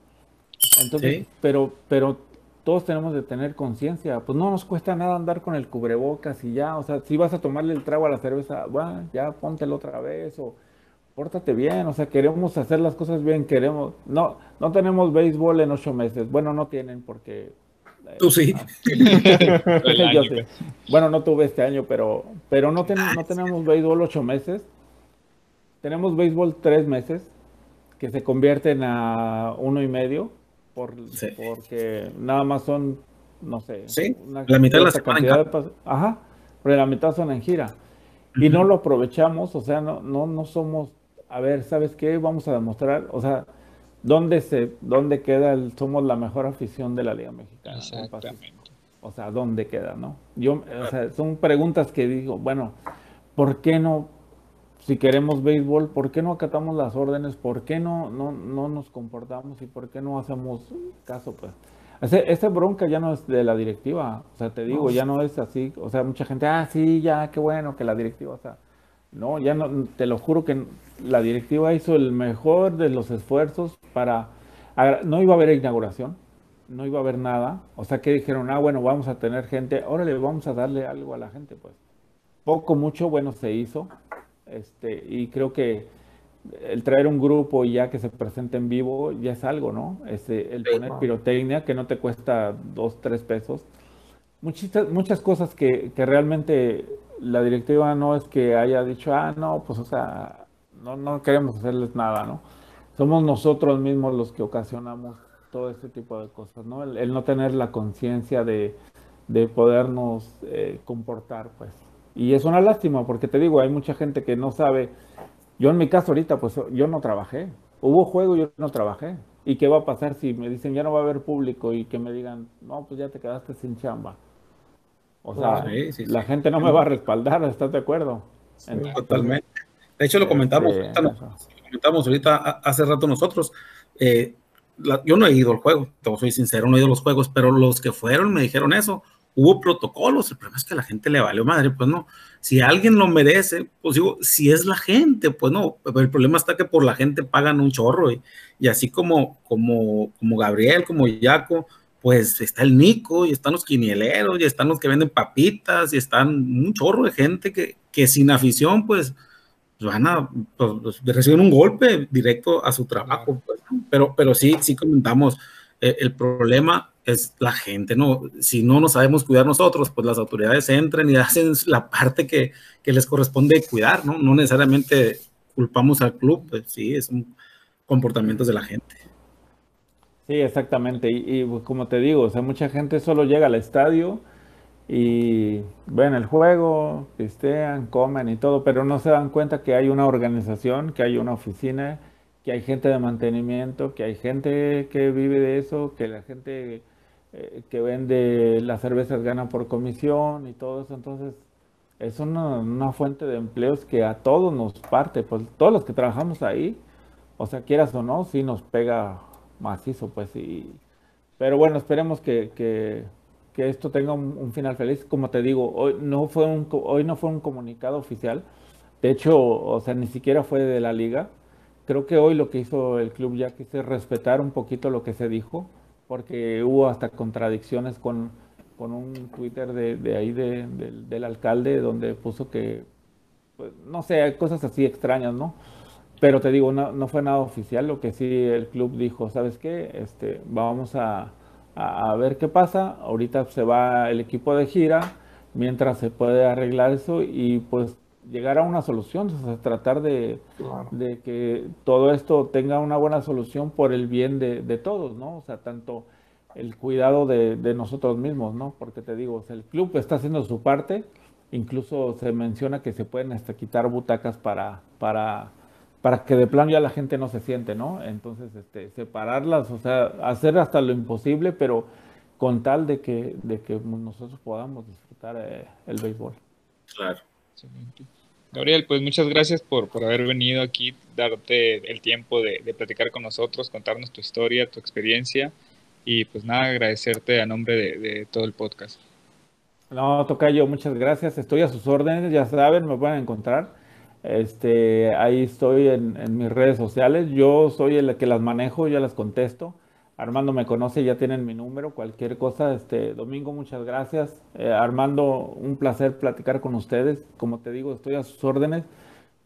Entonces, pero, pero todos tenemos de tener conciencia. Pues no nos cuesta nada andar con el cubrebocas y ya, o sea, si vas a tomarle el trago a la cerveza, bueno, ya póntelo otra vez o pórtate bien, o sea, queremos hacer las cosas bien, queremos, no, no tenemos béisbol en ocho meses, bueno, no tienen porque... Tú sí. Bueno, no tuve este año, pero, pero no, no tenemos béisbol ocho meses, tenemos béisbol tres meses, que se convierten a uno y medio, por, porque nada más son, no sé, la mitad de la cantidad de Ajá, pero la mitad son en gira. Y no lo aprovechamos, o sea, no, no, no somos, a ver, ¿sabes qué? Vamos a demostrar, o sea, ¿dónde, se, dónde queda el, somos la mejor afición de la Liga Mexicana? Exactamente. O sea, ¿dónde queda, no? Yo, o sea, son preguntas que digo, bueno, ¿por qué no si queremos béisbol, ¿por qué no acatamos las órdenes? ¿Por qué no, no, no nos comportamos y por qué no hacemos caso? Pues esta bronca ya no es de la directiva, o sea, te digo, ya no es así, o sea, mucha gente, ah, sí, ya, qué bueno que la directiva, o sea, no, ya no, te lo juro que la directiva hizo el mejor de los esfuerzos para, no iba a haber inauguración, no iba a haber nada, o sea, que dijeron, ah, bueno, vamos a tener gente, órale, vamos a darle algo a la gente, pues, poco, mucho, bueno, se hizo, este, y creo que el traer un grupo y ya que se presente en vivo ya es algo, ¿no? Este, el poner pirotecnia que no te cuesta dos, tres pesos. Muchas, muchas cosas que, que, realmente la directiva no es que haya dicho, ah, no, pues o sea, no, no queremos hacerles nada, ¿no? Somos nosotros mismos los que ocasionamos todo este tipo de cosas, ¿no? El, no tener la conciencia de, de podernos eh, comportar, pues. Y es una lástima porque te digo, hay mucha gente que no sabe. Yo en mi caso ahorita, pues yo no trabajé. Hubo juego yo no trabajé. ¿Y qué va a pasar si me dicen ya no va a haber público y que me digan, no, pues ya te quedaste sin chamba? O sea, la gente no me va a respaldar, ¿estás de acuerdo? Totalmente. De hecho, lo comentamos, este, ahorita, lo comentamos ahorita hace rato nosotros. Eh, yo no he ido al juego, te soy sincero, no he ido a los juegos, pero los que fueron me dijeron eso hubo protocolos, el problema es que a la gente le valió madre, pues no, si alguien lo merece, pues digo, si es la gente, pues no, el problema está que por la gente pagan un chorro y, y así como, como, como Gabriel, como Yaco, pues está el Nico y están los quinieleros y están los que venden papitas y están un chorro de gente que, que sin afición, pues, van a, pues, reciben un golpe directo a su trabajo, pues, pero, pero sí, sí comentamos, eh, el problema es la gente, ¿no? Si no nos sabemos cuidar nosotros, pues las autoridades entran y hacen la parte que, les corresponde cuidar, ¿no? No necesariamente culpamos al club, pues sí, son comportamientos de la gente. Sí, exactamente. Y, pues, como te digo, o sea, mucha gente solo llega al estadio y ven el juego, pistean, comen y todo, pero no se dan cuenta que hay una organización, que hay una oficina, que hay gente de mantenimiento, que hay gente que vive de eso, que la gente eh, que vende las cervezas gana por comisión y todo eso. Entonces, es una, fuente de empleos que a todos nos parte, pues todos los que trabajamos ahí, o sea, quieras o no, sí nos pega macizo, pues. Y, pero bueno, esperemos que, que, esto tenga un, final feliz. Como te digo, hoy no, fue un, hoy no fue un comunicado oficial. De hecho, o sea, ni siquiera fue de la liga. Creo que hoy lo que hizo el club ya quise respetar un poquito lo que se dijo porque hubo hasta contradicciones con, con un Twitter de, de ahí de, del alcalde donde puso que, pues, no sé, cosas así extrañas, ¿no? Pero te digo, no, no, fue nada oficial, lo que sí el club dijo, ¿sabes qué? Este, vamos a, a, a ver qué pasa, ahorita se va el equipo de gira, mientras se puede arreglar eso y pues llegar a una solución, o sea, tratar de, de, que todo esto tenga una buena solución por el bien de, de todos, ¿no? O sea, tanto el cuidado de, de, nosotros mismos, ¿no? Porque te digo, el club está haciendo su parte, incluso se menciona que se pueden hasta quitar butacas para, para, para que de plano ya la gente no se siente, ¿no? Entonces, este, separarlas, o sea, hacer hasta lo imposible, pero con tal de que, de que nosotros podamos disfrutar eh, el béisbol. Claro. Gabriel, pues muchas gracias por, por haber venido aquí, darte el tiempo de, platicar con nosotros, contarnos tu historia, tu experiencia y pues nada, agradecerte a nombre de, todo el podcast. No, Tocayo, muchas gracias. Estoy a sus órdenes, ya saben, me pueden encontrar. Este, ahí estoy en, mis redes sociales. Yo soy el que las manejo, ya las contesto. Armando me conoce, ya tienen mi número, cualquier cosa. Este, Domingo, muchas gracias. Eh, Armando, un placer platicar con ustedes. Como te digo, estoy a sus órdenes.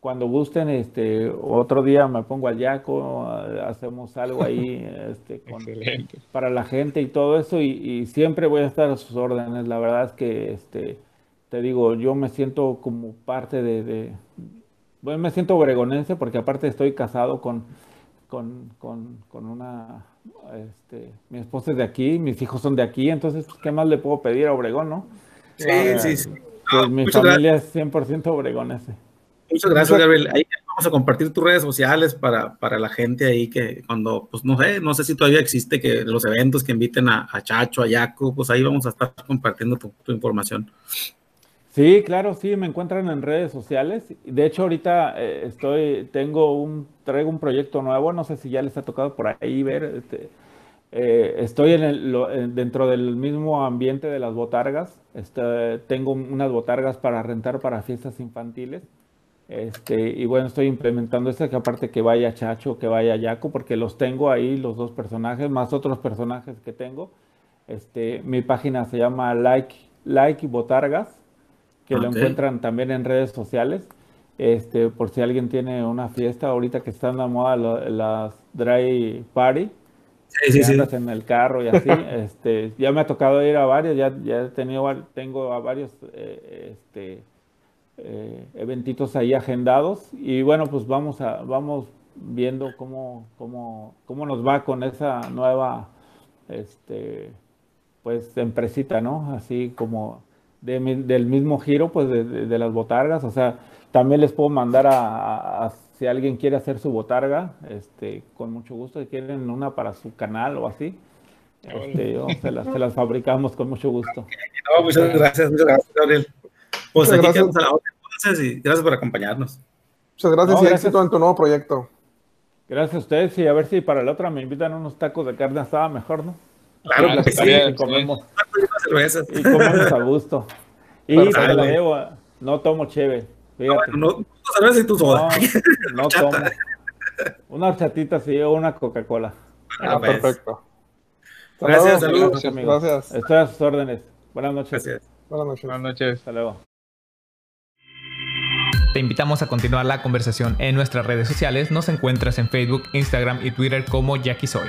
Cuando gusten, este, otro día me pongo al yaco, hacemos algo ahí este, para la gente y todo eso, y, siempre voy a estar a sus órdenes. La verdad es que, este, te digo, yo me siento como parte de, bueno, me siento obregonense porque aparte estoy casado con, con, con una este, mi esposa es de aquí, mis hijos son de aquí, entonces, pues, ¿qué más le puedo pedir a Obregón, no? Sí, sí, sí. Pues mi familia es 100% obregonese. Muchas gracias, Gabriel. Ahí vamos a compartir tus redes sociales para, para, la gente ahí que cuando, pues no sé, no sé si todavía existe que los eventos que inviten a, Chacho, a Yaco, pues ahí vamos a estar compartiendo tu, tu, información. Sí, claro, sí, me encuentran en redes sociales. De hecho, ahorita eh, estoy, tengo un, traigo un proyecto nuevo, no sé si ya les ha tocado por ahí ver. Este, eh, estoy en el, dentro del mismo ambiente de las botargas. Este, tengo unas botargas para rentar para fiestas infantiles. Este, y bueno, estoy implementando esto, que aparte que vaya Chacho, que vaya Yaco, porque los tengo ahí, los dos personajes, más otros personajes que tengo. Este, mi página se llama Like, like Botargas que lo encuentran también en redes sociales. Este, por si alguien tiene una fiesta ahorita que están de moda las dry party. Sí, sí, sí. en el carro y así. este, ya me ha tocado ir a varios, ya, ya he tenido, tengo a varios eh, este, eh, eventitos ahí agendados. Y bueno, pues vamos a, vamos viendo cómo, cómo, cómo nos va con esa nueva este, pues empresita, ¿no? Así como del mismo giro, pues de, las botargas. O sea, también les puedo mandar a, si alguien quiere hacer su botarga, este, con mucho gusto, si quieren una para su canal o así, este, se, las, se, las, fabricamos con mucho gusto. muchas gracias, muchas gracias, Gabriel. Pues aquí gracias. a la y gracias por acompañarnos. Muchas gracias y éxito en tu nuevo proyecto. Gracias a ustedes y a ver si para la otra me invitan unos tacos de carne asada mejor, ¿no? Claro, que sí. Y comemos, y comemos a gusto. Y te la debo, no tomo cheve. Fíjate. No, no, cerveza y tú. No, no tomo. Una horchatita sí o una Coca-Cola. Ah, pues. perfecto. Gracias, saludos. Gracias. Estoy a sus órdenes. Buenas noches. Gracias. Buenas noches. Buenas noches. Hasta luego. Te invitamos a continuar la conversación en nuestras redes sociales. Nos encuentras en Facebook, Instagram y Twitter como Jackie Soy.